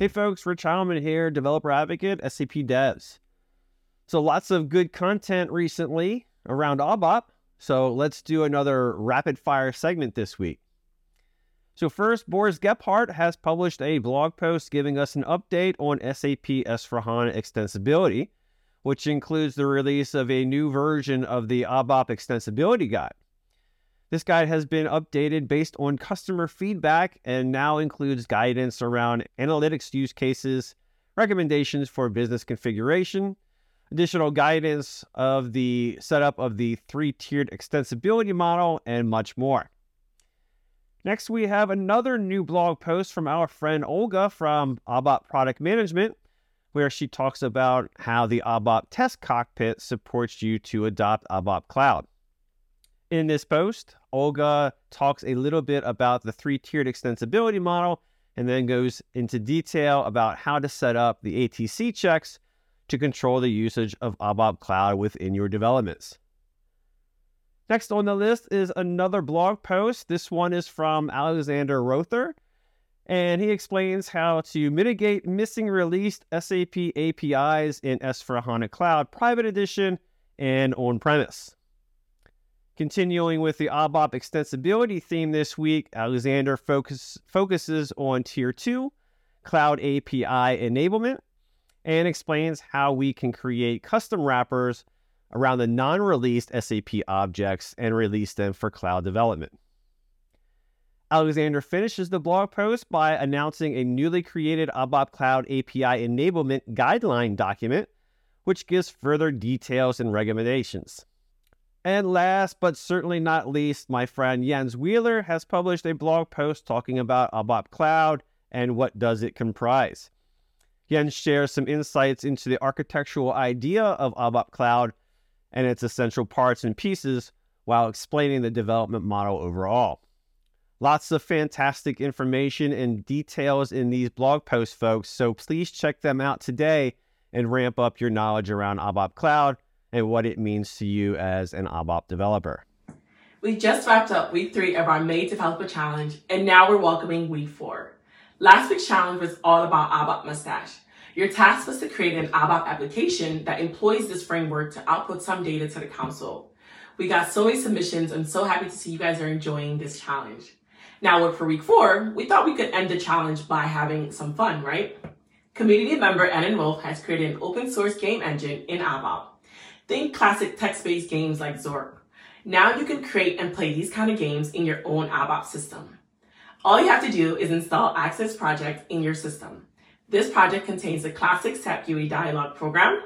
Hey folks, Rich Heilman here, developer advocate, SAP Devs. So lots of good content recently around ABAP. So let's do another rapid fire segment this week. So first, Boris Gebhardt has published a blog post giving us an update on SAP S4HANA extensibility, which includes the release of a new version of the ABAP extensibility guide. This guide has been updated based on customer feedback and now includes guidance around analytics use cases, recommendations for business configuration, additional guidance of the setup of the three tiered extensibility model, and much more. Next, we have another new blog post from our friend Olga from ABAP Product Management, where she talks about how the ABAP Test Cockpit supports you to adopt ABAP Cloud. In this post, Olga talks a little bit about the three tiered extensibility model and then goes into detail about how to set up the ATC checks to control the usage of ABAP Cloud within your developments. Next on the list is another blog post. This one is from Alexander Rother, and he explains how to mitigate missing released SAP APIs in S4HANA Cloud Private Edition and on premise. Continuing with the ABAP extensibility theme this week, Alexander focus, focuses on Tier 2 Cloud API enablement and explains how we can create custom wrappers around the non released SAP objects and release them for cloud development. Alexander finishes the blog post by announcing a newly created ABAP Cloud API enablement guideline document, which gives further details and recommendations. And last but certainly not least, my friend Jens Weiler has published a blog post talking about ABAP Cloud and what does it comprise. Jens shares some insights into the architectural idea of ABAP Cloud and its essential parts and pieces while explaining the development model overall. Lots of fantastic information and details in these blog posts, folks, so please check them out today and ramp up your knowledge around ABAP Cloud and what it means to you as an ABAP developer. We just wrapped up week three of our May Developer Challenge, and now we're welcoming week four. Last week's challenge was all about ABAP Mustache. Your task was to create an ABAP application that employs this framework to output some data to the console. We got so many submissions. I'm so happy to see you guys are enjoying this challenge. Now, for week four, we thought we could end the challenge by having some fun, right? Community member Enno Wulff has created an open source game engine in ABAP. Think classic text-based games like Zork. Now you can create and play these kind of games in your own ABAP system. All you have to do is install Access Project in your system. This project contains the classic SAP GUI dialog program.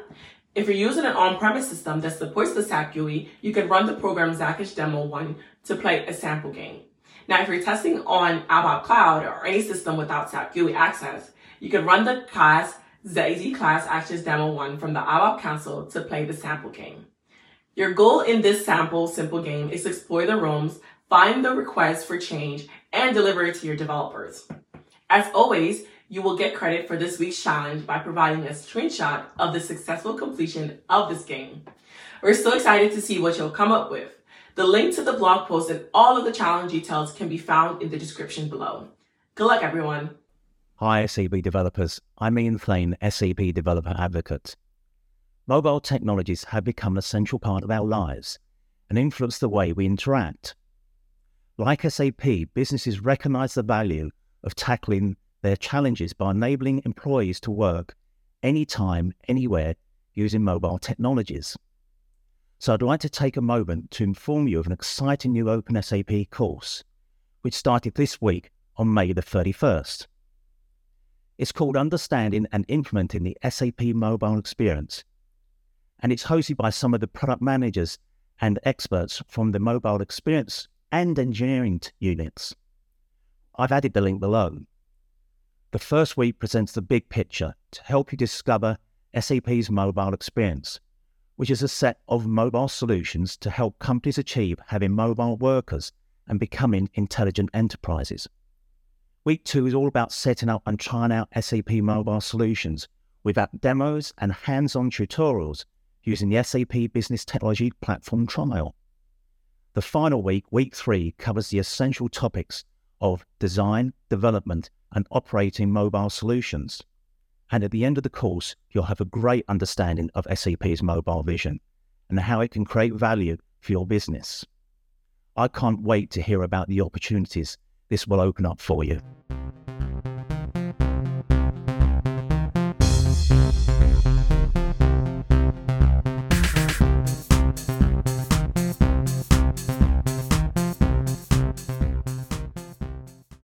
If you're using an on-premise system that supports the SAP GUI, you can run the program Zakish Demo 1 to play a sample game. Now, if you're testing on ABAP Cloud or any system without SAP GUI access, you can run the class ZZ Class Access Demo 1 from the ABAP Console to play the sample game. Your goal in this sample simple game is to explore the rooms, find the requests for change, and deliver it to your developers. As always, you will get credit for this week's challenge by providing a screenshot of the successful completion of this game. We're so excited to see what you'll come up with. The link to the blog post and all of the challenge details can be found in the description below. Good luck, everyone. Hi, SAP developers. I'm Ian Thain, SAP Developer Advocate. Mobile technologies have become an essential part of our lives and influence the way we interact. Like SAP, businesses recognize the value of tackling their challenges by enabling employees to work anytime, anywhere using mobile technologies. So I'd like to take a moment to inform you of an exciting new openSAP course, which started this week on May the 31st. It's called Understanding and Implementing the SAP Mobile Experience. And it's hosted by some of the product managers and experts from the mobile experience and engineering units. I've added the link below. The first week presents the big picture to help you discover SAP's mobile experience, which is a set of mobile solutions to help companies achieve having mobile workers and becoming intelligent enterprises. Week two is all about setting up and trying out SAP mobile solutions with app demos and hands on tutorials using the SAP Business Technology Platform trial. The final week, week three, covers the essential topics of design, development, and operating mobile solutions. And at the end of the course, you'll have a great understanding of SAP's mobile vision and how it can create value for your business. I can't wait to hear about the opportunities this will open up for you.